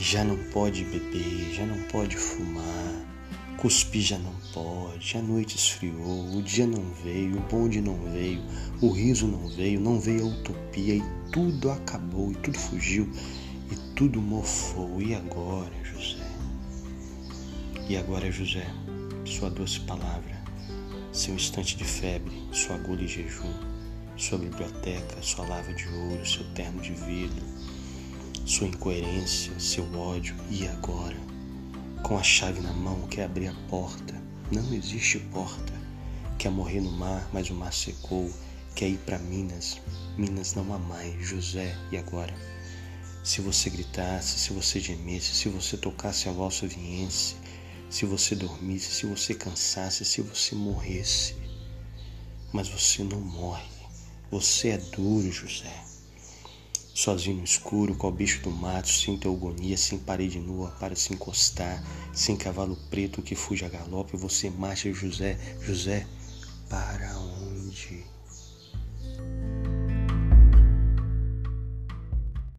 já não pode beber, já não pode fumar, cuspir já não pode, a noite esfriou, o dia não veio, o bonde não veio, o riso não veio, não veio a utopia e tudo acabou e tudo fugiu e tudo mofou. E agora, José? E agora, José, sua doce palavra, seu instante de febre, sua agulha e jejum, sua biblioteca, sua lava de ouro, seu terno de vidro, sua incoerência, seu ódio e agora, com a chave na mão, quer abrir a porta. Não existe porta. Quer morrer no mar, mas o mar secou. Quer ir para Minas, Minas não há mais. José, e agora? Se você gritasse, se você gemesse, se você tocasse a valsa viense, se você dormisse, se você cansasse, se você morresse. Mas você não morre. Você é duro, José. Sozinho no escuro, qual bicho do mato, sem teogonia, sem parede nua para se encostar, sem cavalo preto que fuja a galope, você marcha, José, José, para onde?